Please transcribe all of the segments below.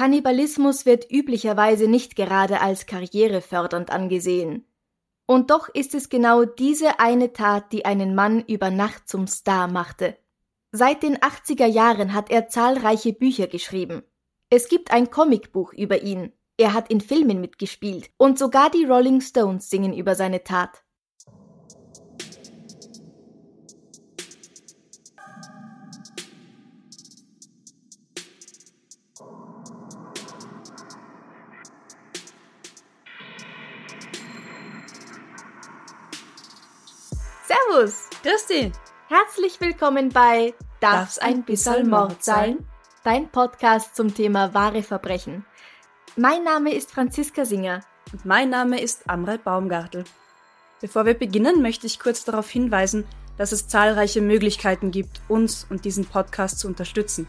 Kannibalismus wird üblicherweise nicht gerade als karrierefördernd angesehen. Und doch ist es genau diese eine Tat, die einen Mann über Nacht zum Star machte. Seit den 80er Jahren hat er zahlreiche Bücher geschrieben. Es gibt ein Comicbuch über ihn. Er hat in Filmen mitgespielt und sogar die Rolling Stones singen über seine Tat. Servus! Grüß dich. Herzlich willkommen bei Darf's ein bisschen Mord sein? Dein Podcast zum Thema wahre Verbrechen. Mein Name ist Franziska Singer. Und mein Name ist Amrei Baumgartel. Bevor wir beginnen, möchte ich kurz darauf hinweisen, dass es zahlreiche Möglichkeiten gibt, uns und diesen Podcast zu unterstützen.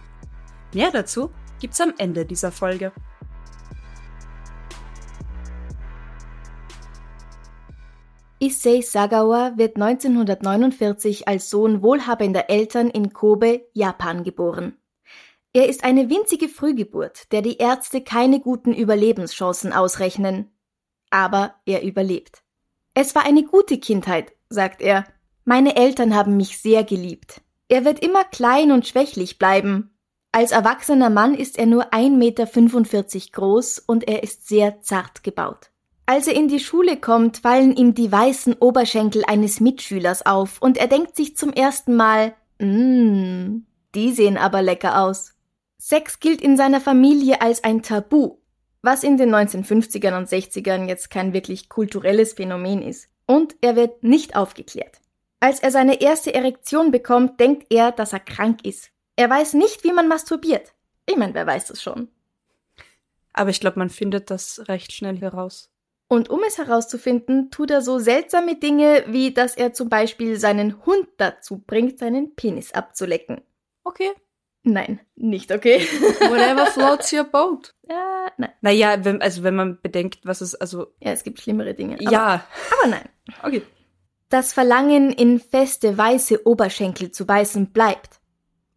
Mehr dazu gibt's am Ende dieser Folge. Issei Sagawa wird 1949 als Sohn wohlhabender Eltern in Kobe, Japan geboren. Er ist eine winzige Frühgeburt, der die Ärzte keine guten Überlebenschancen ausrechnen. Aber er überlebt. Es war eine gute Kindheit, sagt er. Meine Eltern haben mich sehr geliebt. Er wird immer klein und schwächlich bleiben. Als erwachsener Mann ist er nur 1,45 Meter groß und er ist sehr zart gebaut. Als er in die Schule kommt, fallen ihm die weißen Oberschenkel eines Mitschülers auf und er denkt sich zum ersten Mal, mmm, die sehen aber lecker aus. Sex gilt in seiner Familie als ein Tabu, was in den 1950ern und 60ern jetzt kein wirklich kulturelles Phänomen ist. Und er wird nicht aufgeklärt. Als er seine erste Erektion bekommt, denkt er, dass er krank ist. Er weiß nicht, wie man masturbiert. Ich meine, wer weiß das schon. Aber ich glaube, man findet das recht schnell heraus. Und um es herauszufinden, tut er so seltsame Dinge, wie dass er zum Beispiel seinen Hund dazu bringt, seinen Penis abzulecken. Okay. Nein, nicht okay. Whatever floats your boat. Ja, nein. Naja, wenn, also wenn man bedenkt, was es, also. Ja, es gibt schlimmere Dinge. Aber, ja. Aber nein. Okay. Das Verlangen, in feste weiße Oberschenkel zu beißen, bleibt.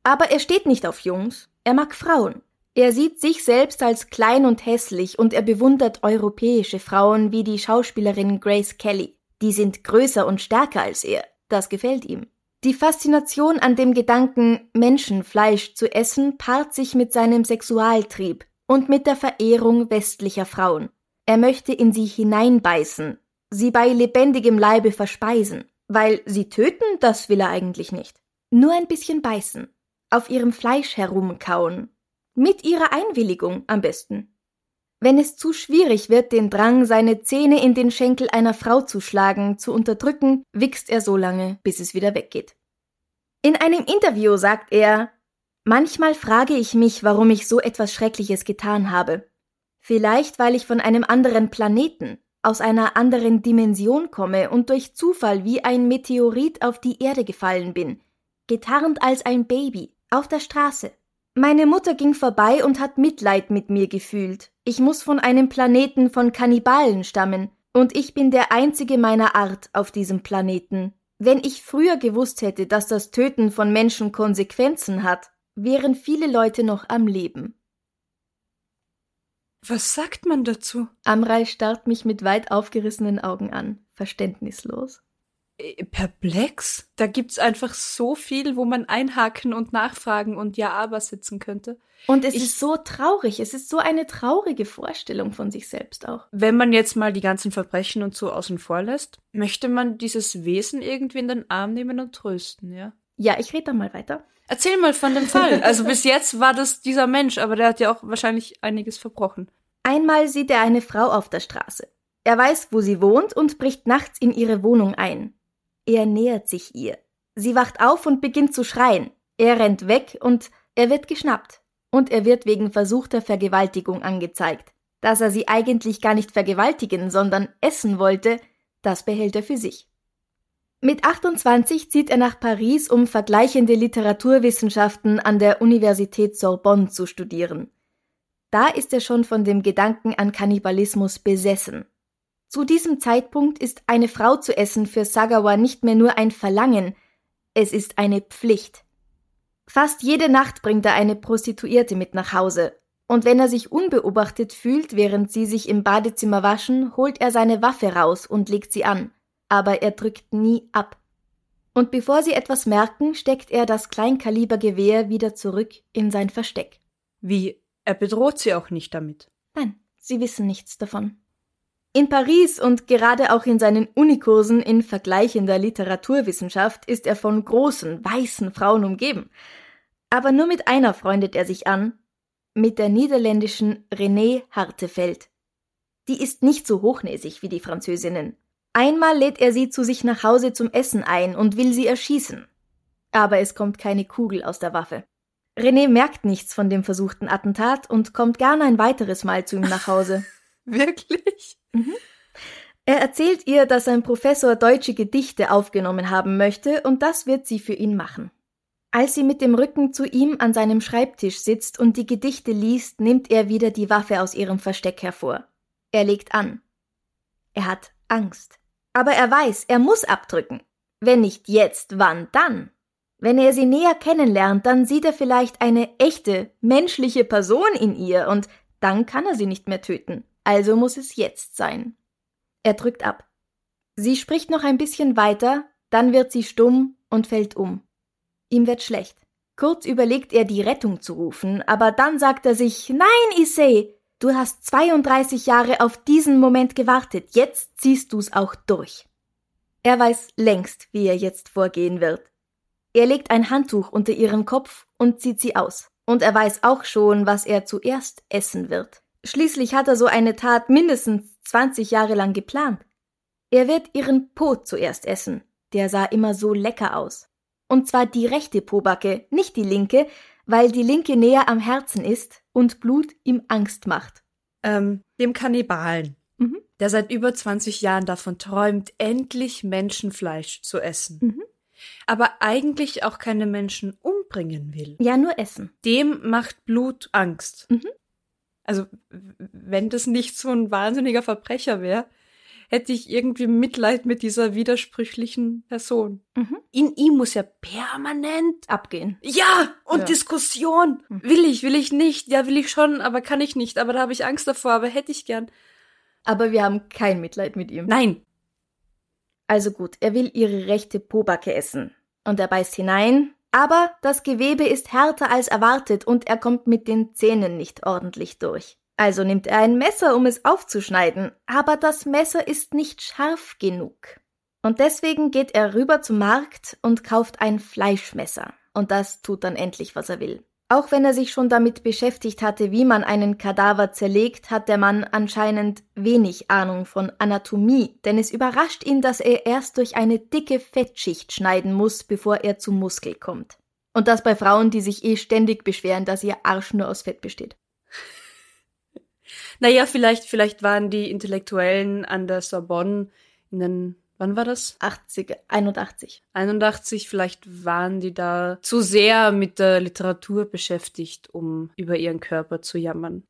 Aber er steht nicht auf Jungs. Er mag Frauen. Er sieht sich selbst als klein und hässlich und er bewundert europäische Frauen wie die Schauspielerin Grace Kelly. Die sind größer und stärker als er. Das gefällt ihm. Die Faszination an dem Gedanken, Menschenfleisch zu essen, paart sich mit seinem Sexualtrieb und mit der Verehrung westlicher Frauen. Er möchte in sie hineinbeißen, sie bei lebendigem Leibe verspeisen, weil sie töten, das will er eigentlich nicht. Nur ein bisschen beißen, auf ihrem Fleisch herumkauen, mit ihrer Einwilligung am besten. Wenn es zu schwierig wird, den Drang, seine Zähne in den Schenkel einer Frau zu schlagen, zu unterdrücken, wichst er so lange, bis es wieder weggeht. In einem Interview sagt er, Manchmal frage ich mich, warum ich so etwas Schreckliches getan habe. Vielleicht, weil ich von einem anderen Planeten, aus einer anderen Dimension komme und durch Zufall wie ein Meteorit auf die Erde gefallen bin, getarnt als ein Baby, auf der Straße. Meine Mutter ging vorbei und hat Mitleid mit mir gefühlt. Ich muss von einem Planeten von Kannibalen stammen, und ich bin der einzige meiner Art auf diesem Planeten. Wenn ich früher gewusst hätte, dass das Töten von Menschen Konsequenzen hat, wären viele Leute noch am Leben. Was sagt man dazu? Amrei starrt mich mit weit aufgerissenen Augen an, verständnislos. Äh, Perplex? Da gibt's einfach so viel, wo man einhaken und nachfragen und ja, aber sitzen könnte. Und es Ich- ist so traurig, es ist so eine traurige Vorstellung von sich selbst auch. Wenn man jetzt mal die ganzen Verbrechen und so außen vor lässt, möchte man dieses Wesen irgendwie in den Arm nehmen und trösten, ja? Ja, ich rede da mal weiter. Erzähl mal von dem Fall. Also bis jetzt war das dieser Mensch, aber der hat ja auch wahrscheinlich einiges verbrochen. Einmal sieht er eine Frau auf der Straße. Er weiß, wo sie wohnt und bricht nachts in ihre Wohnung ein. Er nähert sich ihr. Sie wacht auf und beginnt zu schreien. Er rennt weg und Er wird geschnappt und er wird wegen versuchter Vergewaltigung angezeigt. Dass er sie eigentlich gar nicht vergewaltigen, sondern essen wollte, das behält er für sich. Mit 28 zieht er nach Paris, um vergleichende Literaturwissenschaften an der Universität Sorbonne zu studieren. Da ist er schon von dem Gedanken an Kannibalismus besessen. Zu diesem Zeitpunkt ist eine Frau zu essen für Sagawa nicht mehr nur ein Verlangen, es ist eine Pflicht. Fast jede Nacht bringt er eine Prostituierte mit nach Hause, und wenn er sich unbeobachtet fühlt, während sie sich im Badezimmer waschen, holt er seine Waffe raus und legt sie an, aber er drückt nie ab. Und bevor sie etwas merken, steckt er das Kleinkalibergewehr wieder zurück in sein Versteck. Wie? Er bedroht sie auch nicht damit. Nein, sie wissen nichts davon. In Paris und gerade auch in seinen Unikursen in vergleichender Literaturwissenschaft ist er von großen, weißen Frauen umgeben. Aber nur mit einer freundet er sich an, mit der niederländischen Renée Hartefeld. Die ist nicht so hochnäsig wie die Französinnen. Einmal lädt er sie zu sich nach Hause zum Essen ein und will sie erschießen. Aber es kommt keine Kugel aus der Waffe. René merkt nichts von dem versuchten Attentat und kommt gern ein weiteres Mal zu ihm nach Hause. Wirklich? Mhm. Er erzählt ihr, dass ein Professor deutsche Gedichte aufgenommen haben möchte, und das wird sie für ihn machen. Als sie mit dem Rücken zu ihm an seinem Schreibtisch sitzt und die Gedichte liest, nimmt er wieder die Waffe aus ihrem Versteck hervor. Er legt an. Er hat Angst. Aber er weiß, er muss abdrücken. Wenn nicht jetzt, wann dann? Wenn er sie näher kennenlernt, dann sieht er vielleicht eine echte, menschliche Person in ihr, und dann kann er sie nicht mehr töten. Also muss es jetzt sein. Er drückt ab. Sie spricht noch ein bisschen weiter, dann wird sie stumm und fällt um. Ihm wird schlecht. Kurz überlegt er, die Rettung zu rufen, aber dann sagt er sich, nein, Issei, du hast 32 Jahre auf diesen Moment gewartet, jetzt ziehst du's auch durch. Er weiß längst, wie er jetzt vorgehen wird. Er legt ein Handtuch unter ihren Kopf und zieht sie aus. Und er weiß auch schon, was er zuerst essen wird. Schließlich hat er so eine Tat mindestens 20 Jahre lang geplant. Er wird ihren Po zuerst essen. Der sah immer so lecker aus. Und zwar die rechte Pobacke, nicht die linke, weil die linke näher am Herzen ist und Blut ihm Angst macht. Ähm, dem Kannibalen, Mhm. der seit über 20 Jahren davon träumt, endlich Menschenfleisch zu essen. Mhm. Aber eigentlich auch keine Menschen umbringen will. Ja, nur essen. Dem macht Blut Angst. Mhm. Also, wenn das nicht so ein wahnsinniger Verbrecher wäre, hätte ich irgendwie Mitleid mit dieser widersprüchlichen Person. Mhm. In ihm muss ja permanent Abgehen. ja, und Ja. Diskussion. Hm. Will ich, will ich nicht. Ja, will ich schon, aber kann ich nicht. Aber da habe ich Angst davor, aber hätte ich gern. Aber wir haben kein Mitleid mit ihm. Nein. Also gut, er will ihre rechte Pobacke essen. Und er beißt hinein, aber das Gewebe ist härter als erwartet und er kommt mit den Zähnen nicht ordentlich durch. Also nimmt er ein Messer, um es aufzuschneiden, aber das Messer ist nicht scharf genug. Und deswegen geht er rüber zum Markt und kauft ein Fleischmesser. Und das tut dann endlich, was er will. Auch wenn er sich schon damit beschäftigt hatte, wie man einen Kadaver zerlegt, hat der Mann anscheinend wenig Ahnung von Anatomie, denn es überrascht ihn, dass er erst durch eine dicke Fettschicht schneiden muss, bevor er zum Muskel kommt. Und das bei Frauen, die sich eh ständig beschweren, dass ihr Arsch nur aus Fett besteht. Naja, vielleicht, vielleicht waren die Intellektuellen an der Sorbonne in den, wann war das? 80, 81. 81, vielleicht waren die da zu sehr mit der Literatur beschäftigt, um über ihren Körper zu jammern.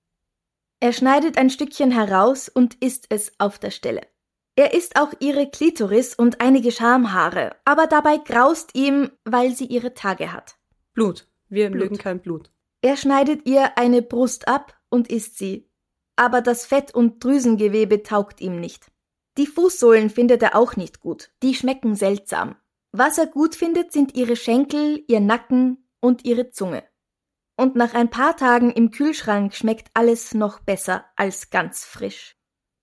Er schneidet ein Stückchen heraus und isst es auf der Stelle. Er isst auch ihre Klitoris und einige Schamhaare, aber dabei graust ihm, weil sie ihre Tage hat. Blut. Wir Blut. mögen kein Blut. Er schneidet ihr eine Brust ab und isst sie. Aber das Fett und Drüsengewebe taugt ihm nicht. Die Fußsohlen findet er auch nicht gut. Die schmecken seltsam. Was er gut findet, sind ihre Schenkel, ihr Nacken und ihre Zunge. Und nach ein paar Tagen im Kühlschrank schmeckt alles noch besser als ganz frisch.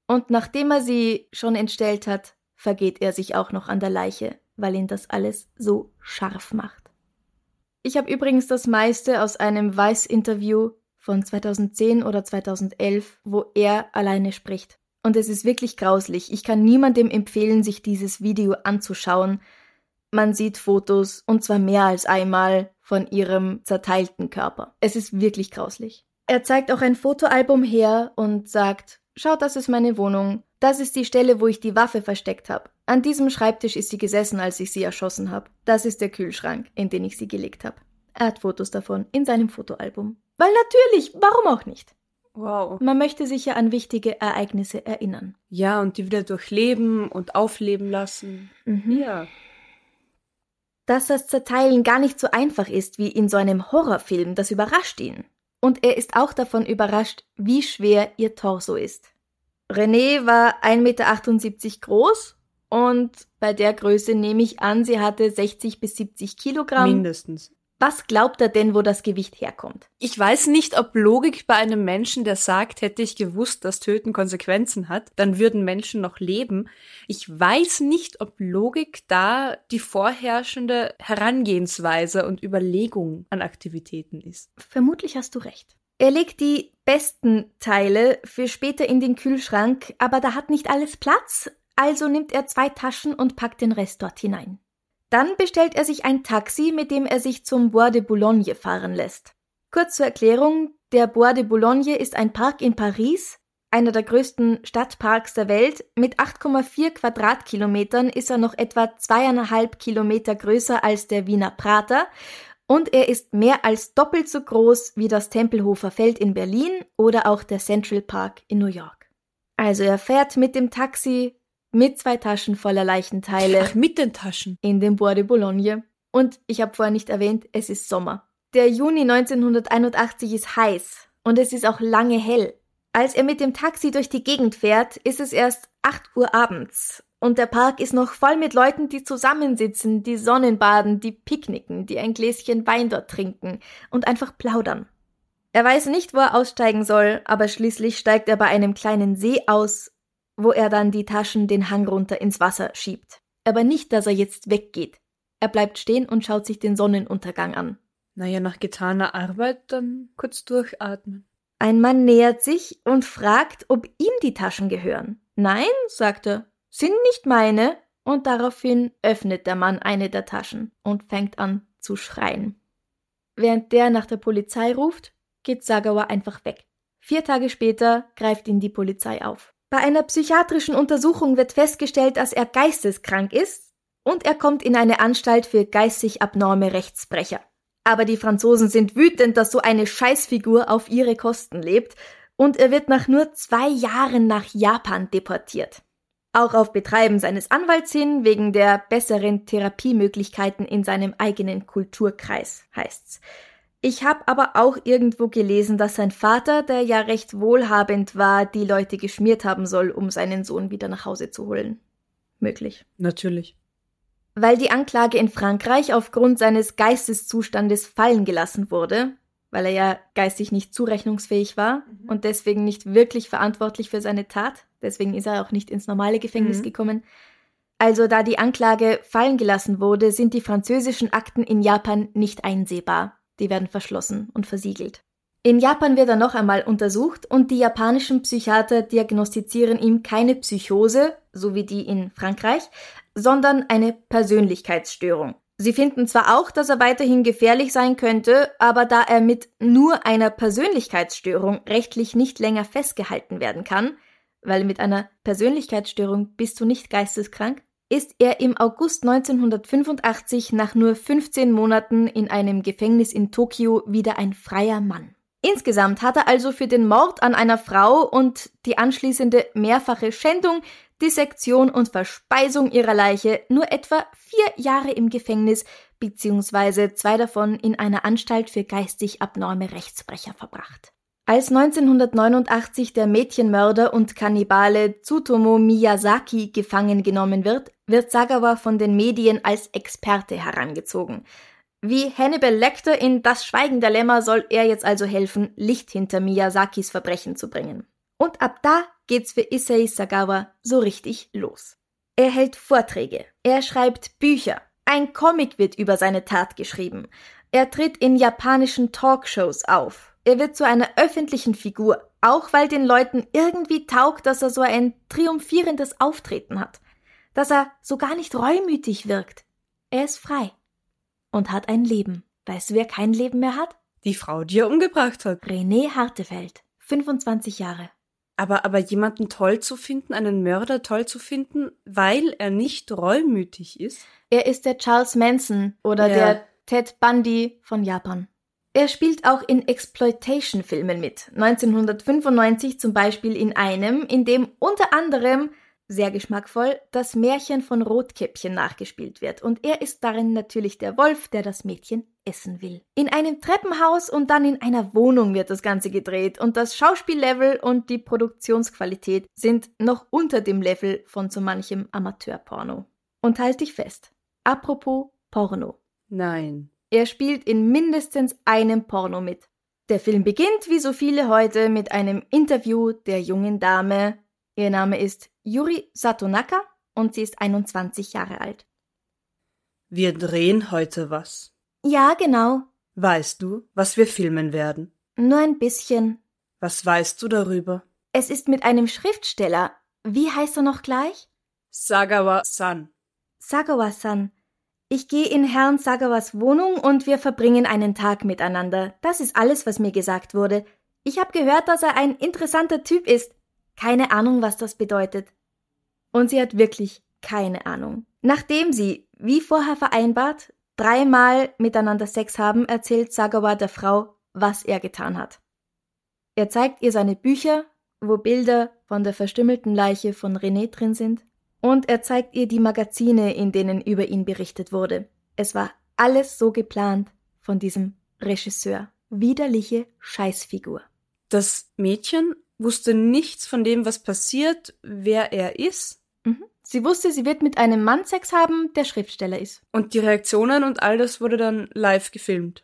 Und nachdem er sie schon entstellt hat, vergeht er sich auch noch an der Leiche, weil ihn das alles so scharf macht. Ich habe übrigens das meiste aus einem Weiß-Interview von 2010 oder 2011, wo er alleine spricht. Und es ist wirklich grauslich. Ich kann niemandem empfehlen, sich dieses Video anzuschauen. man sieht Fotos, und zwar mehr als einmal, von ihrem zerteilten Körper. Es ist wirklich grauslich. Er zeigt auch ein Fotoalbum her und sagt, schaut, das ist meine Wohnung. Das ist die Stelle, wo ich die Waffe versteckt habe. An diesem Schreibtisch ist sie gesessen, als ich sie erschossen habe. Das ist der Kühlschrank, in den ich sie gelegt habe. Er hat Fotos davon in seinem Fotoalbum. Weil natürlich, warum auch nicht? Wow. Man möchte sich ja an wichtige Ereignisse erinnern. Ja, und die wieder durchleben und aufleben lassen. Mhm. Ja. Dass das Zerteilen gar nicht so einfach ist wie in so einem Horrorfilm, das überrascht ihn. Und er ist auch davon überrascht, wie schwer ihr Torso ist. René war 1,78 Meter groß und bei der Größe nehme ich an, sie hatte 60 bis 70 Kilogramm. Mindestens. Was glaubt er denn, wo das Gewicht herkommt? Ich weiß nicht, ob Logik bei einem Menschen, der sagt, hätte ich gewusst, dass Töten Konsequenzen hat, dann würden Menschen noch leben. Ich weiß nicht, ob Logik da die vorherrschende Herangehensweise und Überlegung an Aktivitäten ist. Vermutlich hast du recht. Er legt die besten Teile für später in den Kühlschrank, aber da hat nicht alles Platz, also nimmt er zwei Taschen und packt den Rest dort hinein. Dann bestellt er sich ein Taxi, mit dem er sich zum Bois de Boulogne fahren lässt. Kurz zur Erklärung, der Bois de Boulogne ist ein Park in Paris, einer der größten Stadtparks der Welt. Mit 8,4 Quadratkilometern ist er noch etwa zweieinhalb Kilometer größer als der Wiener Prater und er ist mehr als doppelt so groß wie das Tempelhofer Feld in Berlin oder auch der Central Park in New York. Also er fährt mit dem Taxi mit zwei Taschen voller Leichenteile Ach, mit den Taschen. in den Bois de Boulogne. Und ich habe vorher nicht erwähnt, es ist Sommer. Der Juni 1981 ist heiß und es ist auch lange hell. Als er mit dem Taxi durch die Gegend fährt, ist es erst 8 Uhr abends und der Park ist noch voll mit Leuten, die zusammensitzen, die Sonnenbaden, die picknicken, die ein Gläschen Wein dort trinken und einfach plaudern. Er weiß nicht, wo er aussteigen soll, aber schließlich steigt er bei einem kleinen See aus, wo er dann die Taschen den Hang runter ins Wasser schiebt. Aber nicht, dass er jetzt weggeht. Er bleibt stehen und schaut sich den Sonnenuntergang an. Naja, nach getaner Arbeit dann kurz durchatmen. Ein Mann nähert sich und fragt, ob ihm die Taschen gehören. Nein, sagt er, sind nicht meine. Und daraufhin öffnet der Mann eine der Taschen und fängt an zu schreien. Während der nach der Polizei ruft, geht Sagawa einfach weg. Vier Tage später greift ihn die Polizei auf. Bei einer psychiatrischen Untersuchung wird festgestellt, dass er geisteskrank ist und er kommt in eine Anstalt für geistig abnorme Rechtsbrecher. Aber die Franzosen sind wütend, dass so eine Scheißfigur auf ihre Kosten lebt und er wird nach nur zwei Jahren nach Japan deportiert. Auch auf Betreiben seines Anwalts hin, wegen der besseren Therapiemöglichkeiten in seinem eigenen Kulturkreis, heißt's. Ich habe aber auch irgendwo gelesen, dass sein Vater, der ja recht wohlhabend war, die Leute geschmiert haben soll, um seinen Sohn wieder nach Hause zu holen. Möglich. Natürlich. Weil die Anklage in Frankreich aufgrund seines Geisteszustandes fallen gelassen wurde, weil er ja geistig nicht zurechnungsfähig war und deswegen nicht wirklich verantwortlich für seine Tat, deswegen ist er auch nicht ins normale Gefängnis Mhm. gekommen. Also da die Anklage fallen gelassen wurde, sind die französischen Akten in Japan nicht einsehbar. Die werden verschlossen und versiegelt. In Japan wird er noch einmal untersucht und die japanischen Psychiater diagnostizieren ihm keine Psychose, so wie die in Frankreich, sondern eine Persönlichkeitsstörung. Sie finden zwar auch, dass er weiterhin gefährlich sein könnte, aber da er mit nur einer Persönlichkeitsstörung rechtlich nicht länger festgehalten werden kann, weil mit einer Persönlichkeitsstörung bist du nicht geisteskrank, ist er im August 1985 nach nur 15 Monaten in einem Gefängnis in Tokio wieder ein freier Mann. Insgesamt hat er also für den Mord an einer Frau und die anschließende mehrfache Schändung, Dissektion und Verspeisung ihrer Leiche nur etwa vier Jahre im Gefängnis beziehungsweise zwei davon in einer Anstalt für geistig abnorme Rechtsbrecher verbracht. Als 1989 der Mädchenmörder und Kannibale Tsutomu Miyazaki gefangen genommen wird, wird Sagawa von den Medien als Experte herangezogen. Wie Hannibal Lecter in Das Schweigen der Lämmer soll er jetzt also helfen, Licht hinter Miyazakis Verbrechen zu bringen. Und ab da geht's für Issei Sagawa so richtig los. Er hält Vorträge, er schreibt Bücher, ein Comic wird über seine Tat geschrieben, er tritt in japanischen Talkshows auf, er wird zu einer öffentlichen Figur, auch weil den Leuten irgendwie taugt, dass er so ein triumphierendes Auftreten hat, dass er so gar nicht reumütig wirkt. Er ist frei und hat ein Leben. Weißt du, wer kein Leben mehr hat? Die Frau, die er umgebracht hat. René Hartefeld, 25 Jahre. Aber, aber jemanden toll zu finden, einen Mörder toll zu finden, weil er nicht reumütig ist? Er ist der Charles Manson oder Ja. der Ted Bundy von Japan. Er spielt auch in Exploitation-Filmen mit. 1995 zum Beispiel in einem, in dem unter anderem, sehr geschmackvoll, das Märchen von Rotkäppchen nachgespielt wird. Und er ist darin natürlich der Wolf, der das Mädchen essen will. In einem Treppenhaus und dann in einer Wohnung wird das Ganze gedreht. Und das Schauspiellevel und die Produktionsqualität sind noch unter dem Level von so manchem Amateurporno. Und halt dich fest. Apropos Porno. Nein. Er spielt in mindestens einem Porno mit. Der Film beginnt, wie so viele heute, mit einem Interview der jungen Dame. Ihr Name ist Yuri Satonaka und sie ist 21 Jahre alt. Wir drehen heute was. Ja, genau. Weißt du, was wir filmen werden? Nur ein bisschen. Was weißt du darüber? Es ist mit einem Schriftsteller. Wie heißt er noch gleich? Sagawa-san. Sagawa-san. Ich gehe in Herrn Sagawas Wohnung und wir verbringen einen Tag miteinander. Das ist alles, was mir gesagt wurde. Ich habe gehört, dass er ein interessanter Typ ist. Keine Ahnung, was das bedeutet. Und sie hat wirklich keine Ahnung. Nachdem sie, wie vorher vereinbart, dreimal miteinander Sex haben, erzählt Sagawa der Frau, was er getan hat. Er zeigt ihr seine Bücher, wo Bilder von der verstümmelten Leiche von René drin sind, und er zeigt ihr die Magazine, in denen über ihn berichtet wurde. Es war alles so geplant von diesem Regisseur. Widerliche Scheißfigur. Das Mädchen wusste nichts von dem, was passiert, wer er ist. Mhm. Sie wusste, sie wird mit einem Mann Sex haben, der Schriftsteller ist. Und die Reaktionen und all das wurde dann live gefilmt.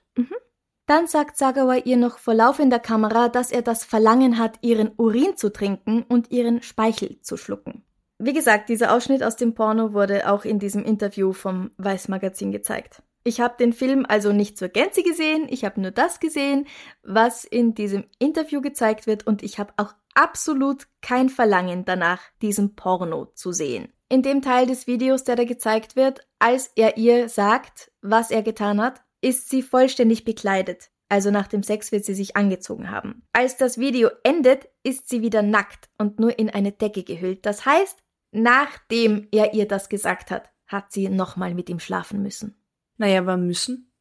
Dann sagt Sagawa ihr noch vor laufender Kamera, dass er das Verlangen hat, ihren Urin zu trinken und ihren Speichel zu schlucken. Wie gesagt, dieser Ausschnitt aus dem Porno wurde auch in diesem Interview vom Weiß Magazin gezeigt. Ich habe den Film also nicht zur Gänze gesehen, ich habe nur das gesehen, was in diesem Interview gezeigt wird und ich habe auch absolut kein Verlangen danach, diesen Porno zu sehen. In dem Teil des Videos, der da gezeigt wird, als er ihr sagt, was er getan hat, ist sie vollständig bekleidet. Also nach dem Sex wird sie sich angezogen haben. Als das Video endet, ist sie wieder nackt und nur in eine Decke gehüllt. Das heißt, nachdem er ihr das gesagt hat, hat sie nochmal mit ihm schlafen müssen. Naja, aber müssen?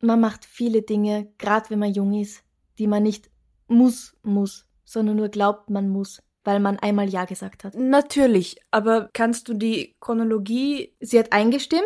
Man macht viele Dinge, gerade wenn man jung ist, die man nicht muss, muss, sondern nur glaubt, man muss, weil man einmal Ja gesagt hat. Natürlich, aber kannst du die Chronologie. Sie hat eingestimmt,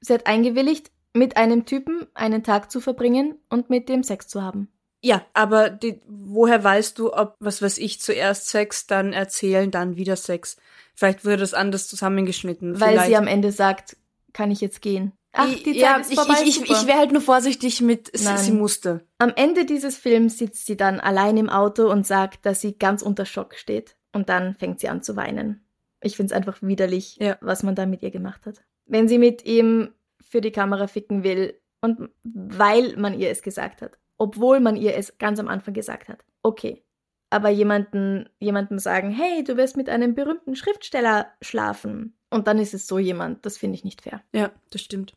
sie hat eingewilligt, mit einem Typen einen Tag zu verbringen und mit dem Sex zu haben. Ja, aber die, woher weißt du, ob, was weiß ich, zuerst Sex, dann erzählen, dann wieder Sex? Vielleicht wurde das anders zusammengeschnitten. Weil Vielleicht. sie am Ende sagt, kann ich jetzt gehen. Ach, die Zeit ja, ist ich, vorbei. ich, ich, super. ich wäre halt nur vorsichtig mit, sie, sie musste. Am Ende dieses Films sitzt sie dann allein im Auto und sagt, dass sie ganz unter Schock steht. Und dann fängt sie an zu weinen. Ich find's einfach widerlich, Ja. was man da mit ihr gemacht hat. Wenn sie mit ihm für die Kamera ficken will und weil man ihr es gesagt hat, obwohl man ihr es ganz am Anfang gesagt hat, okay. Aber jemanden, jemandem sagen, hey, du wirst mit einem berühmten Schriftsteller schlafen. Und dann ist es so jemand, das finde ich nicht fair. Ja, das stimmt.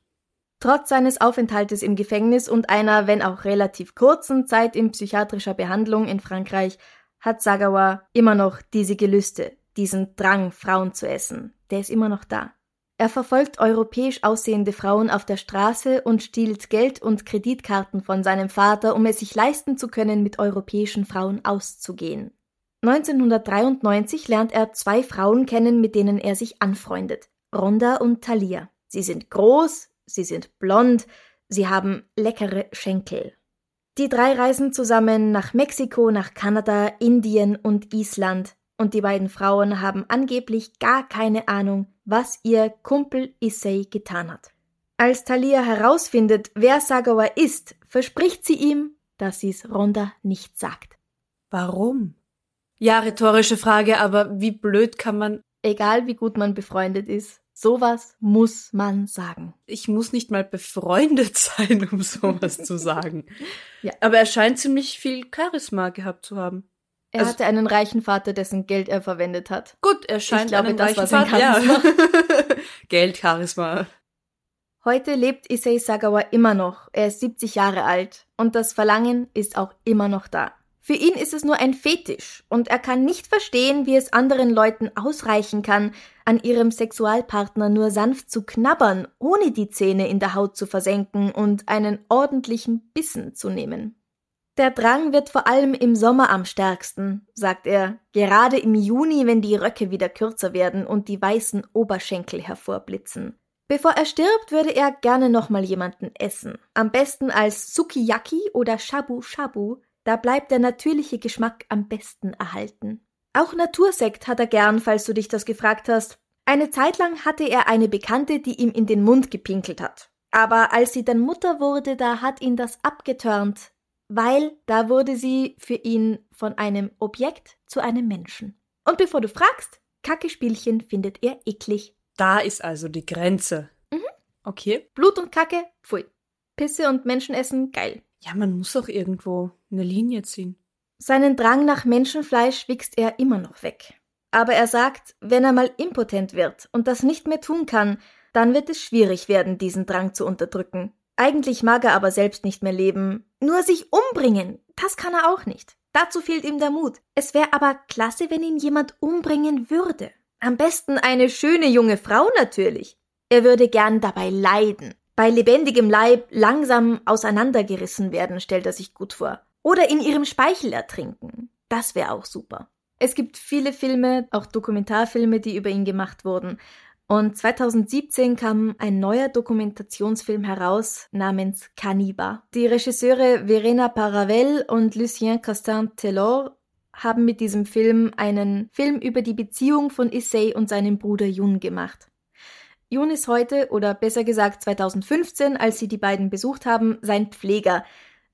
Trotz seines Aufenthaltes im Gefängnis und einer, wenn auch relativ kurzen Zeit in psychiatrischer Behandlung in Frankreich, hat Sagawa immer noch diese Gelüste, diesen Drang, Frauen zu essen. Der ist immer noch da. Er verfolgt europäisch aussehende Frauen auf der Straße und stiehlt Geld und Kreditkarten von seinem Vater, um es sich leisten zu können, mit europäischen Frauen auszugehen. 1993 lernt er zwei Frauen kennen, mit denen er sich anfreundet. Rhonda und Thalia. Sie sind groß, sie sind blond, sie haben leckere Schenkel. Die drei reisen zusammen nach Mexiko, nach Kanada, Indien und Island, und die beiden Frauen haben angeblich gar keine Ahnung, was ihr Kumpel Issei getan hat. Als Thalia herausfindet, wer Sagawa ist, verspricht sie ihm, dass sie's Rhonda nicht sagt. Warum? Ja, rhetorische Frage, aber wie blöd kann man. Egal wie gut man befreundet ist, sowas muss man sagen. Ich muss nicht mal befreundet sein, um sowas zu sagen. Ja. Aber er scheint ziemlich viel Charisma gehabt zu haben. Er Also- hatte einen reichen Vater, dessen Geld er verwendet hat. Gut, er scheint glaube, einen das reichen war sein Vater- Ja. Geld, Charisma. Heute lebt Issei Sagawa immer noch. Er ist 70 Jahre alt und das Verlangen ist auch immer noch da. Für ihn ist es nur ein Fetisch und er kann nicht verstehen, wie es anderen Leuten ausreichen kann, an ihrem Sexualpartner nur sanft zu knabbern, ohne die Zähne in der Haut zu versenken und einen ordentlichen Bissen zu nehmen. Der Drang wird vor allem im Sommer am stärksten, sagt er, gerade im Juni, wenn die Röcke wieder kürzer werden und die weißen Oberschenkel hervorblitzen. Bevor er stirbt, würde er gerne nochmal jemanden essen. Am besten als Sukiyaki oder Shabu Shabu, da bleibt der natürliche Geschmack am besten erhalten. Auch Natursekt hat er gern, falls du dich das gefragt hast. Eine Zeit lang hatte er eine Bekannte, die ihm in den Mund gepinkelt hat. Aber als sie dann Mutter wurde, da hat ihn das abgetörnt, weil da wurde sie für ihn von einem Objekt zu einem Menschen. Und bevor du fragst, Kackespielchen findet er eklig. Da ist also die Grenze. Mhm. Okay. Blut und Kacke, pfui. Pisse und Menschenessen, geil. Ja, man muss auch irgendwo eine Linie ziehen. Seinen Drang nach Menschenfleisch wichst er immer noch weg. Aber er sagt, wenn er mal impotent wird und das nicht mehr tun kann, dann wird es schwierig werden, diesen Drang zu unterdrücken. Eigentlich mag er aber selbst nicht mehr leben. Nur sich umbringen, das kann er auch nicht. Dazu fehlt ihm der Mut. Es wäre aber klasse, wenn ihn jemand umbringen würde. Am besten eine schöne junge Frau natürlich. Er würde gern dabei leiden. Bei lebendigem Leib langsam auseinandergerissen werden, stellt er sich gut vor. Oder in ihrem Speichel ertrinken. Das wäre auch super. Es gibt viele Filme, auch Dokumentarfilme, die über ihn gemacht wurden. Und 2017 kam ein neuer Dokumentationsfilm heraus namens Caniba. Die Regisseure Verena Paravel und Lucien Castin-Taylor haben mit diesem Film einen Film über die Beziehung von Issei und seinem Bruder Jun gemacht. Jun ist heute, oder besser gesagt 2015, als sie die beiden besucht haben, sein Pfleger.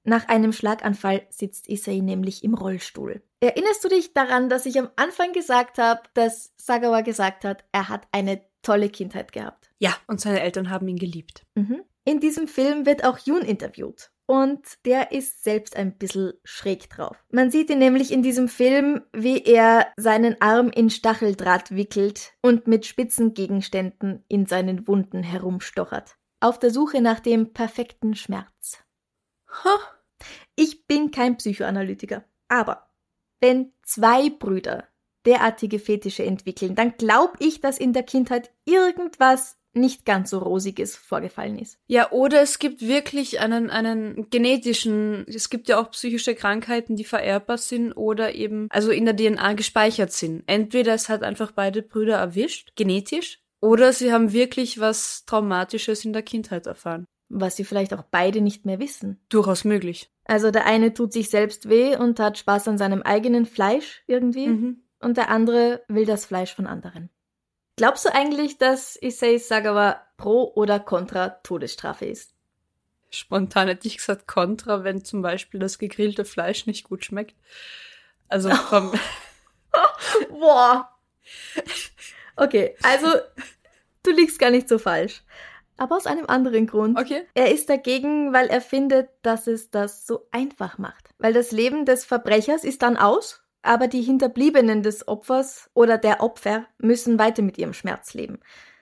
Nach einem Schlaganfall sitzt Issei nämlich im Rollstuhl. Erinnerst du dich daran, dass ich am Anfang gesagt habe, dass Sagawa gesagt hat, er hat eine tolle Kindheit gehabt? Ja, und seine Eltern haben ihn geliebt. Mhm. In diesem Film wird auch Jun interviewt und der ist selbst ein bisschen schräg drauf. Man sieht ihn nämlich in diesem Film, wie er seinen Arm in Stacheldraht wickelt und mit spitzen Gegenständen in seinen Wunden herumstochert. Auf der Suche nach dem perfekten Schmerz. Ha. Ich bin kein Psychoanalytiker, aber wenn zwei Brüder derartige Fetische entwickeln, dann glaube ich, dass in der Kindheit irgendwas nicht ganz so rosiges vorgefallen ist. Ja, oder es gibt wirklich einen, einen genetischen, es gibt ja auch psychische Krankheiten, die vererbbar sind oder eben, also in der DNA gespeichert sind. Entweder es hat einfach beide Brüder erwischt, genetisch, oder sie haben wirklich was Traumatisches in der Kindheit erfahren. Was sie vielleicht auch beide nicht mehr wissen. Durchaus möglich. Also der eine tut sich selbst weh und hat Spaß an seinem eigenen Fleisch irgendwie, Mhm. Und der andere will das Fleisch von anderen. Glaubst du eigentlich, dass Issei Sagawa pro oder contra Todesstrafe ist? Spontan hätte ich gesagt Contra, wenn zum Beispiel das gegrillte Fleisch nicht gut schmeckt. Also vom, Boah. Okay, also du liegst gar nicht so falsch. Aber aus einem anderen Grund. okay. Er ist dagegen, weil er findet, dass es das so einfach macht. Weil das Leben des Verbrechers ist dann aus, aber die Hinterbliebenen des Opfers oder der Opfer müssen weiter mit ihrem Schmerz leben.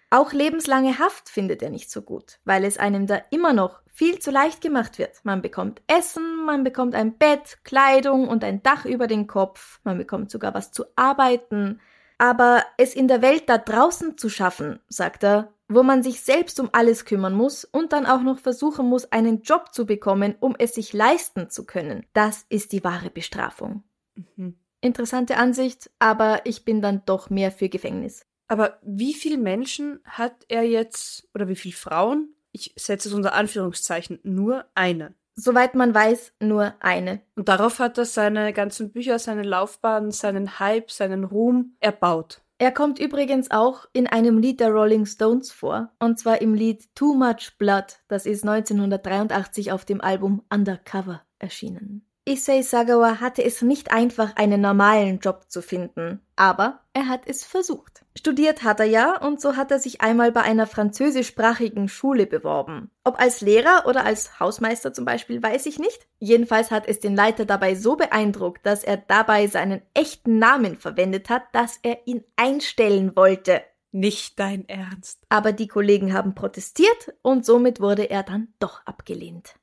Auch lebenslange Haft findet er nicht so gut, weil es einem da immer noch viel zu leicht gemacht wird. Man bekommt Essen, man bekommt ein Bett, Kleidung und ein Dach über den Kopf, man bekommt sogar was zu arbeiten. Aber es in der Welt da draußen zu schaffen, sagt er, wo man sich selbst um alles kümmern muss und dann auch noch versuchen muss, einen Job zu bekommen, um es sich leisten zu können, das ist die wahre Bestrafung. Mhm. Interessante Ansicht, aber ich bin dann doch mehr für Gefängnis. Aber wie viele Menschen hat er jetzt, oder wie viele Frauen? Ich setze es unter Anführungszeichen, nur eine. Soweit man weiß, nur eine. Und darauf hat er seine ganzen Bücher, seine Laufbahn, seinen Hype, seinen Ruhm erbaut. Er kommt übrigens auch in einem Lied der Rolling Stones vor, und zwar im Lied Too Much Blood, das ist 1983 auf dem Album Undercover erschienen. Issei Sagawa hatte es nicht einfach, einen normalen Job zu finden, aber er hat es versucht. Studiert hat er ja, und so hat er sich einmal bei einer französischsprachigen Schule beworben. Ob als Lehrer oder als Hausmeister zum Beispiel, weiß ich nicht. Jedenfalls hat es den Leiter dabei so beeindruckt, dass er dabei seinen echten Namen verwendet hat, dass er ihn einstellen wollte. Nicht dein Ernst. Aber die Kollegen haben protestiert und somit wurde er dann doch abgelehnt.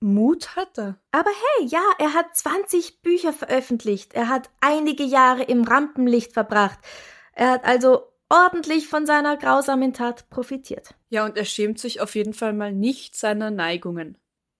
Mut hat er. Aber hey, ja, er hat 20 Bücher veröffentlicht. Er hat einige Jahre im Rampenlicht verbracht. Er hat also ordentlich von seiner grausamen Tat profitiert. Ja, und er schämt sich auf jeden Fall mal nicht seiner Neigungen.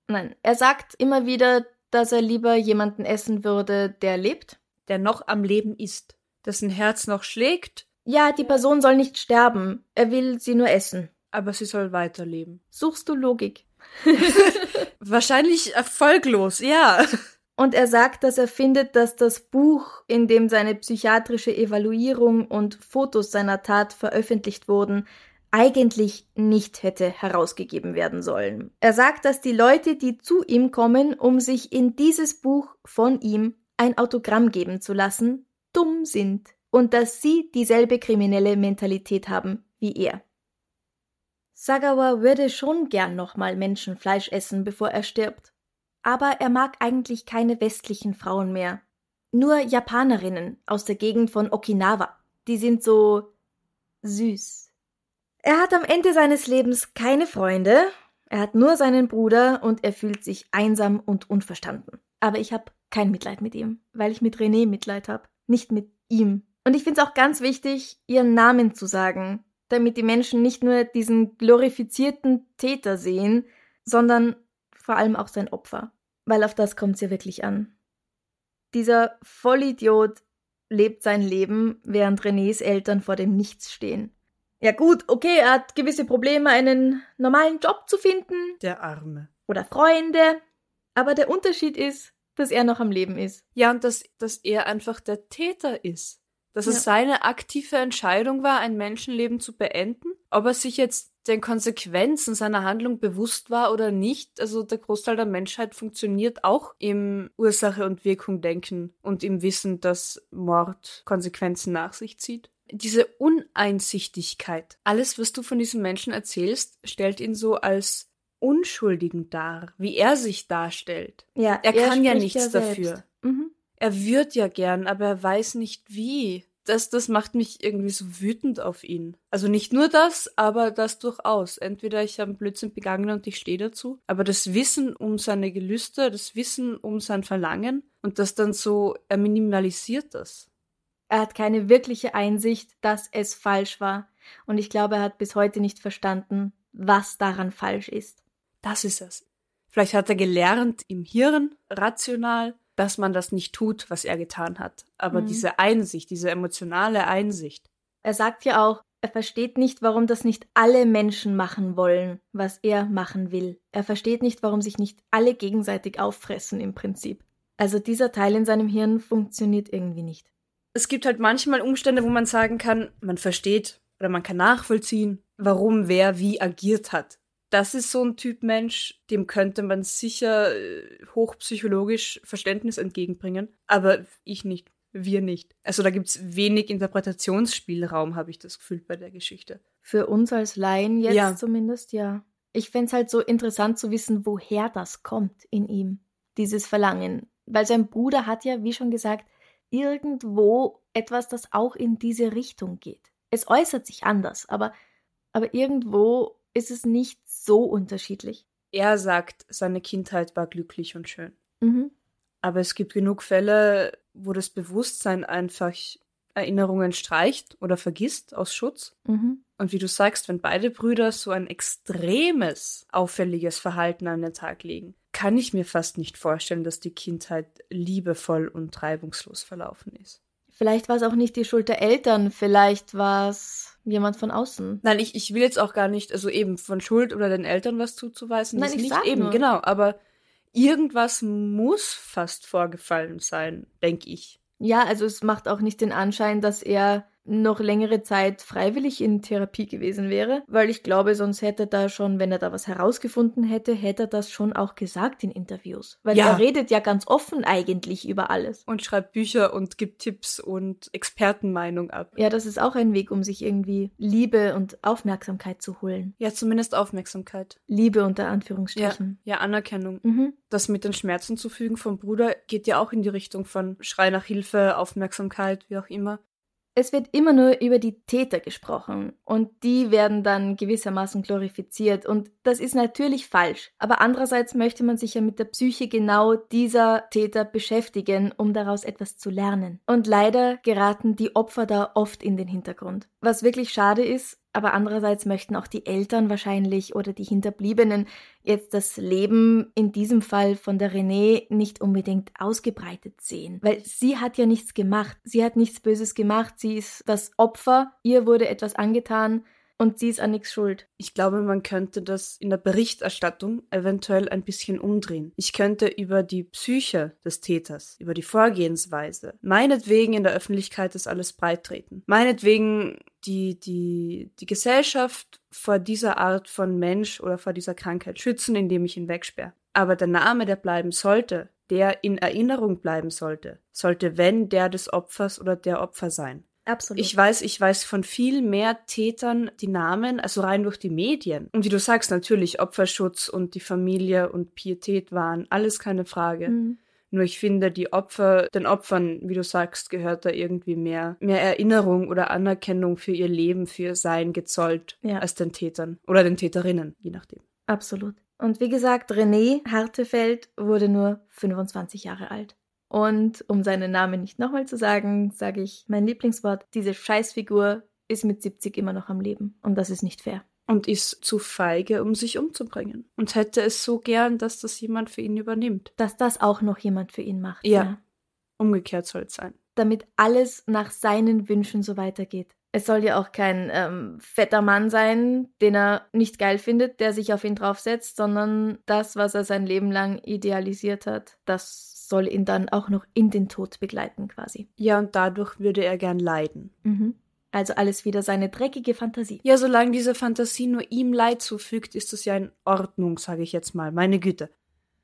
Nein, er sagt immer wieder, dass er lieber jemanden essen würde, der lebt. Der noch am Leben ist, dessen Herz noch schlägt ja, die Person soll nicht sterben. Er will sie nur essen. Aber sie soll weiterleben. Suchst du Logik? Wahrscheinlich erfolglos, ja. Und er sagt, dass er findet, dass das Buch, in dem seine psychiatrische Evaluierung und Fotos seiner Tat veröffentlicht wurden, eigentlich nicht hätte herausgegeben werden sollen. Er sagt, dass die Leute, die zu ihm kommen, um sich in dieses Buch von ihm ein Autogramm geben zu lassen, dumm sind und dass sie dieselbe kriminelle Mentalität haben wie er. Sagawa würde schon gern nochmal Menschenfleisch essen, bevor er stirbt. Aber er mag eigentlich keine westlichen Frauen mehr. Nur Japanerinnen aus der Gegend von Okinawa. Die sind so süß. Er hat am Ende seines Lebens keine Freunde, er hat nur seinen Bruder und er fühlt sich einsam und unverstanden. Aber ich habe kein Mitleid mit ihm, weil ich mit René Mitleid habe, nicht mit ihm. Und ich finde es auch ganz wichtig, ihren Namen zu sagen, damit die Menschen nicht nur diesen glorifizierten Täter sehen, sondern vor allem auch sein Opfer. Weil auf das kommt es ja wirklich an. Dieser Vollidiot lebt sein Leben, während Renés Eltern vor dem Nichts stehen. Ja gut, okay, er hat gewisse Probleme, einen normalen Job zu finden. Der Arme. Oder Freunde. Aber der Unterschied ist, dass er noch am Leben ist. Ja, und dass, dass er einfach der Täter ist. Dass ja. es seine aktive Entscheidung war, ein Menschenleben zu beenden. Ob er sich jetzt den Konsequenzen seiner Handlung bewusst war oder nicht, also der Großteil der Menschheit funktioniert auch im Ursache und Wirkung denken und im Wissen, dass Mord Konsequenzen nach sich zieht. Diese Uneinsichtigkeit, alles, was du von diesem Menschen erzählst, stellt ihn so als Unschuldigen dar, wie er sich darstellt. Ja, er, er kann ja nichts dafür. Mhm. Er wird ja gern, aber er weiß nicht wie. Das, das macht mich irgendwie so wütend auf ihn. Also nicht nur das, aber das durchaus. Entweder ich habe einen Blödsinn begangen und ich stehe dazu, aber das Wissen um seine Gelüste, das Wissen um sein Verlangen und das dann so, er minimalisiert das. Er hat keine wirkliche Einsicht, dass es falsch war. Und ich glaube, er hat bis heute nicht verstanden, was daran falsch ist. Das ist es. Vielleicht hat er gelernt im Hirn, rational, dass man das nicht tut, was er getan hat. Aber mhm. diese Einsicht, diese emotionale Einsicht. Er sagt ja auch, er versteht nicht, warum das nicht alle Menschen machen wollen, was er machen will. Er versteht nicht, warum sich nicht alle gegenseitig auffressen im Prinzip. Also dieser Teil in seinem Hirn funktioniert irgendwie nicht. Es gibt halt manchmal Umstände, wo man sagen kann, man versteht oder man kann nachvollziehen, warum wer wie agiert hat das ist so ein Typ Mensch, dem könnte man sicher äh, hochpsychologisch Verständnis entgegenbringen, aber ich nicht, wir nicht. Also da gibt's wenig Interpretationsspielraum, habe ich das Gefühl bei der Geschichte. Für uns als Laien jetzt ja. zumindest, ja. Ich fände halt so interessant zu wissen, woher das kommt in ihm, dieses Verlangen. Weil sein Bruder hat ja, wie schon gesagt, irgendwo etwas, das auch in diese Richtung geht. Es äußert sich anders, aber, aber irgendwo ist es nicht so unterschiedlich. Er sagt, seine Kindheit war glücklich und schön. Mhm. Aber es gibt genug Fälle, wo das Bewusstsein einfach Erinnerungen streicht oder vergisst aus Schutz. Mhm. Und wie du sagst, wenn beide Brüder so ein extremes, auffälliges Verhalten an den Tag legen, kann ich mir fast nicht vorstellen, dass die Kindheit liebevoll und reibungslos verlaufen ist. Vielleicht war es auch nicht die Schuld der Eltern, vielleicht war es jemand von außen. Nein, ich, ich will jetzt auch gar nicht, also eben von Schuld oder den Eltern was zuzuweisen. Nein, ich nicht eben, nur. genau, aber irgendwas muss fast vorgefallen sein, denke ich. Ja, also es macht auch nicht den Anschein, dass er noch längere Zeit freiwillig in Therapie gewesen wäre, weil ich glaube, sonst hätte er da schon, wenn er da was herausgefunden hätte, hätte er das schon auch gesagt in Interviews. Weil ja. er redet ja ganz offen eigentlich über alles. Und schreibt Bücher und gibt Tipps und Expertenmeinung ab. Ja, das ist auch ein Weg, um sich irgendwie Liebe und Aufmerksamkeit zu holen. Ja, zumindest Aufmerksamkeit. Liebe unter Anführungsstrichen. Ja, ja Anerkennung. Mhm. Das mit den Schmerzen zu fügen vom Bruder geht ja auch in die Richtung von Schrei nach Hilfe, Aufmerksamkeit, wie auch immer. Es wird immer nur über die Täter gesprochen und die werden dann gewissermaßen glorifiziert und das ist natürlich falsch. Aber andererseits möchte man sich ja mit der Psyche genau dieser Täter beschäftigen, um daraus etwas zu lernen. Und leider geraten die Opfer da oft in den Hintergrund. Was wirklich schade ist, aber andererseits möchten auch die Eltern wahrscheinlich oder die Hinterbliebenen jetzt das Leben in diesem Fall von der Renée nicht unbedingt ausgebreitet sehen, weil sie hat ja nichts gemacht, sie hat nichts Böses gemacht, sie ist das Opfer, ihr wurde etwas angetan, und sie ist an nichts schuld. Ich glaube, man könnte das in der Berichterstattung eventuell ein bisschen umdrehen. Ich könnte über die Psyche des Täters, über die Vorgehensweise, meinetwegen in der Öffentlichkeit das alles breitreten. Meinetwegen die, die, die Gesellschaft vor dieser Art von Mensch oder vor dieser Krankheit schützen, indem ich ihn wegsperre. Aber der Name, der bleiben sollte, der in Erinnerung bleiben sollte, sollte wenn der des Opfers oder der Opfer sein. Absolut. Ich weiß, ich weiß von viel mehr Tätern die Namen, also rein durch die Medien. Und wie du sagst, natürlich Opferschutz und die Familie und Pietät waren alles keine Frage. Mhm. Nur ich finde, die Opfer, den Opfern, wie du sagst, gehört da irgendwie mehr, mehr Erinnerung oder Anerkennung für ihr Leben, für ihr Sein gezollt, ja. als den Tätern oder den Täterinnen, je nachdem. Absolut. Und wie gesagt, René Hartefeld wurde nur 25 Jahre alt. Und um seinen Namen nicht nochmal zu sagen, sage ich mein Lieblingswort, diese Scheißfigur ist mit 70 immer noch am Leben. Und das ist nicht fair. Und ist zu feige, um sich umzubringen. Und hätte es so gern, dass das jemand für ihn übernimmt. Dass das auch noch jemand für ihn macht. Ja. ja. Umgekehrt soll es sein. Damit alles nach seinen Wünschen so weitergeht. Es soll ja auch kein ähm, fetter Mann sein, den er nicht geil findet, der sich auf ihn draufsetzt, sondern das, was er sein Leben lang idealisiert hat, das soll ihn dann auch noch in den Tod begleiten quasi. Ja, und dadurch würde er gern leiden. Mhm. Also alles wieder seine dreckige Fantasie. Ja, solange diese Fantasie nur ihm Leid zufügt, ist das ja in Ordnung, sage ich jetzt mal. Meine Güte.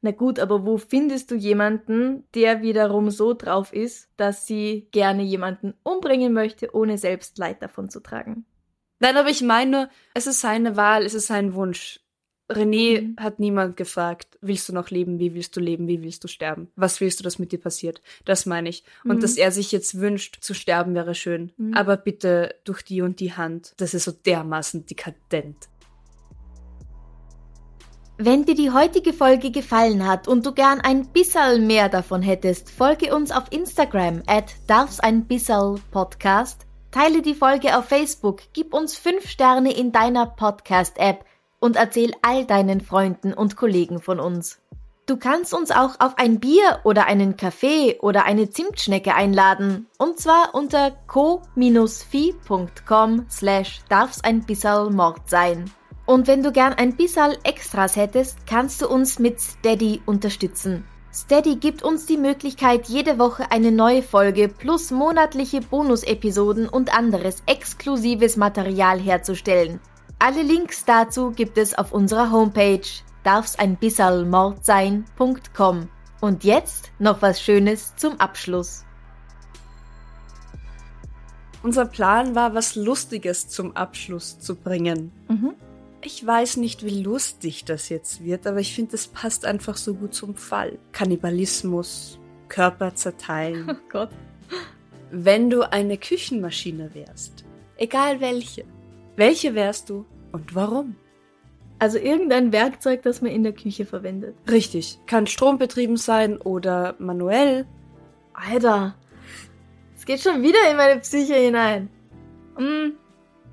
Na gut, aber wo findest du jemanden, der wiederum so drauf ist, dass sie gerne jemanden umbringen möchte, ohne selbst Leid davon zu tragen? Nein, aber ich meine nur, es ist seine Wahl, es ist sein Wunsch. René mhm. hat niemand gefragt, willst du noch leben, wie willst du leben, wie willst du sterben? Was willst du, dass mit dir passiert? Das meine ich. Und mhm. dass er sich jetzt wünscht, zu sterben, wäre schön. Mhm. Aber bitte durch die und die Hand. Das ist so dermaßen dekadent. Wenn dir die heutige Folge gefallen hat und du gern ein bisschen mehr davon hättest, folge uns auf Instagram at darf's ein bisschen Podcast, teile die Folge auf Facebook, gib uns 5 Sterne in deiner Podcast-App und erzähl all deinen Freunden und Kollegen von uns. Du kannst uns auch auf ein Bier oder einen Kaffee oder eine Zimtschnecke einladen. Und zwar unter co-fi.com slash darf's ein bisserl Mord sein. Und wenn du gern ein bisserl Extras hättest, kannst du uns mit Steady unterstützen. Steady gibt uns die Möglichkeit, jede Woche eine neue Folge plus monatliche Bonusepisoden und anderes exklusives Material herzustellen. Alle Links dazu gibt es auf unserer Homepage darf's ein bisserl Mord sein.com. Und jetzt noch was Schönes zum Abschluss. Unser Plan war, was Lustiges zum Abschluss zu bringen. Mhm. Ich weiß nicht, wie lustig das jetzt wird, aber ich finde, es passt einfach so gut zum Fall. Kannibalismus, Körper zerteilen. Oh Gott. Wenn du eine Küchenmaschine wärst, egal welche, welche wärst du und warum? Also irgendein Werkzeug, das man in der Küche verwendet. Richtig. Kann strombetrieben sein oder manuell. Alter, es geht schon wieder in meine Psyche hinein. Hm.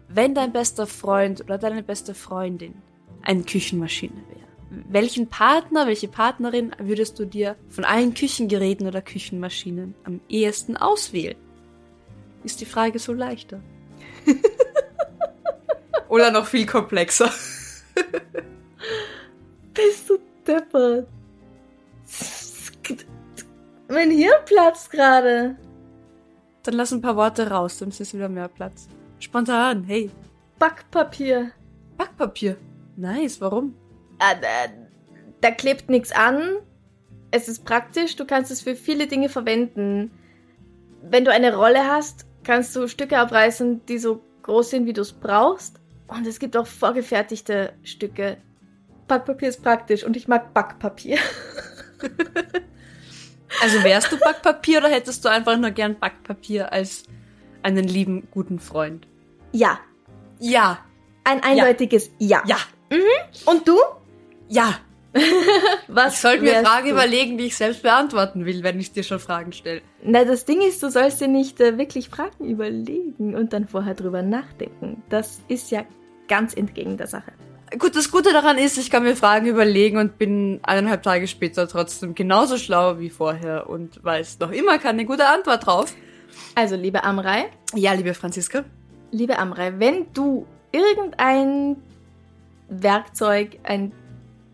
Wenn dein bester Freund oder deine beste Freundin eine Küchenmaschine wäre, welchen Partner, welche Partnerin würdest du dir von allen Küchengeräten oder Küchenmaschinen am ehesten auswählen? Ist die Frage so leichter? Oder noch viel komplexer. Bist du deppert? Mein Hirn platzt gerade. Dann lass ein paar Worte raus, dann ist wieder mehr Platz. Spontan, hey. Backpapier. Backpapier. Nice, warum? Ah, da, da klebt nichts an. Es ist praktisch, du kannst es für viele Dinge verwenden. Wenn du eine Rolle hast, kannst du Stücke abreißen, die so groß sind, wie du es brauchst. Und es gibt auch vorgefertigte Stücke. Backpapier ist praktisch und ich mag Backpapier. also wärst du Backpapier oder hättest du einfach nur gern Backpapier als, einen lieben, guten Freund. Ja. Ja. Ein eindeutiges Ja. Ja. Und du? Ja. Was Ich sollte mir Fragen du? überlegen, die ich selbst beantworten will, wenn ich dir schon Fragen stelle. Na, das Ding ist, du sollst dir nicht äh, wirklich Fragen überlegen und dann vorher drüber nachdenken. Das ist ja ganz entgegen der Sache. Gut, das Gute daran ist, ich kann mir Fragen überlegen und bin eineinhalb Tage später trotzdem genauso schlau wie vorher und weiß noch immer keine gute Antwort drauf. Also, liebe Amrei, Ja, liebe Franziska. liebe Amrei, wenn du irgendein Werkzeug, ein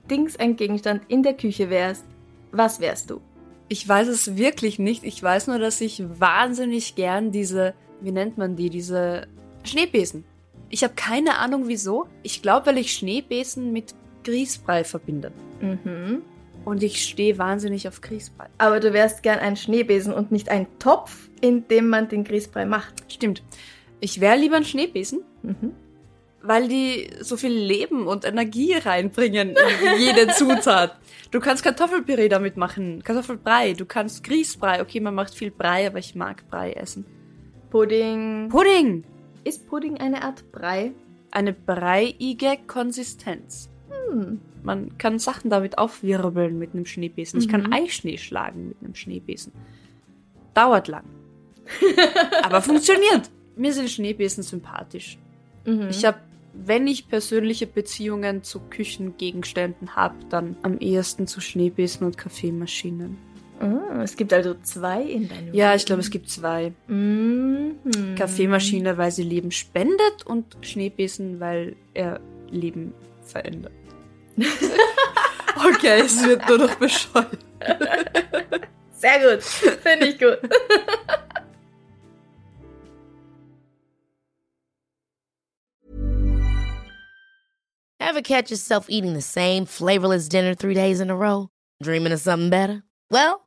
Dings, ein Gegenstand in der Küche wärst, was wärst du? Ich weiß es wirklich nicht. Ich weiß nur, dass ich wahnsinnig gern diese, wie nennt man die, diese Schneebesen. Ich habe keine Ahnung wieso. Ich glaube, weil ich Schneebesen mit Grießbrei verbinde. Mhm. Und ich stehe wahnsinnig auf Grießbrei. Aber du wärst gern ein Schneebesen und nicht ein Topf, in dem man den Grießbrei macht. Stimmt. Ich wäre lieber ein Schneebesen, Mhm. weil die so viel Leben und Energie reinbringen in jede Zutat. Du kannst Kartoffelpüree damit machen, Kartoffelbrei, du kannst Grießbrei. Okay, man macht viel Brei, aber ich mag Brei essen. Pudding. Pudding! Ist Pudding eine Art Brei? Eine breiige Konsistenz. Hm. Man kann Sachen damit aufwirbeln mit einem Schneebesen. Ich kann Mhm. Eischnee schlagen mit einem Schneebesen. Dauert lang. aber funktioniert. Mir sind Schneebesen sympathisch. Mhm. Ich habe, wenn ich persönliche Beziehungen zu Küchengegenständen habe, dann am ehesten zu Schneebesen und Kaffeemaschinen. Ah, es gibt also zwei in deinem Ja, ich glaube, es gibt zwei. Mhm. Kaffeemaschine, weil sie Leben spendet und Schneebesen, weil er Leben verändert. okay, es wird nur noch bescheuert. Sehr gut. Finde ich gut. Ever catch yourself eating the same flavorless dinner three days in a row? Dreaming of something better? Well,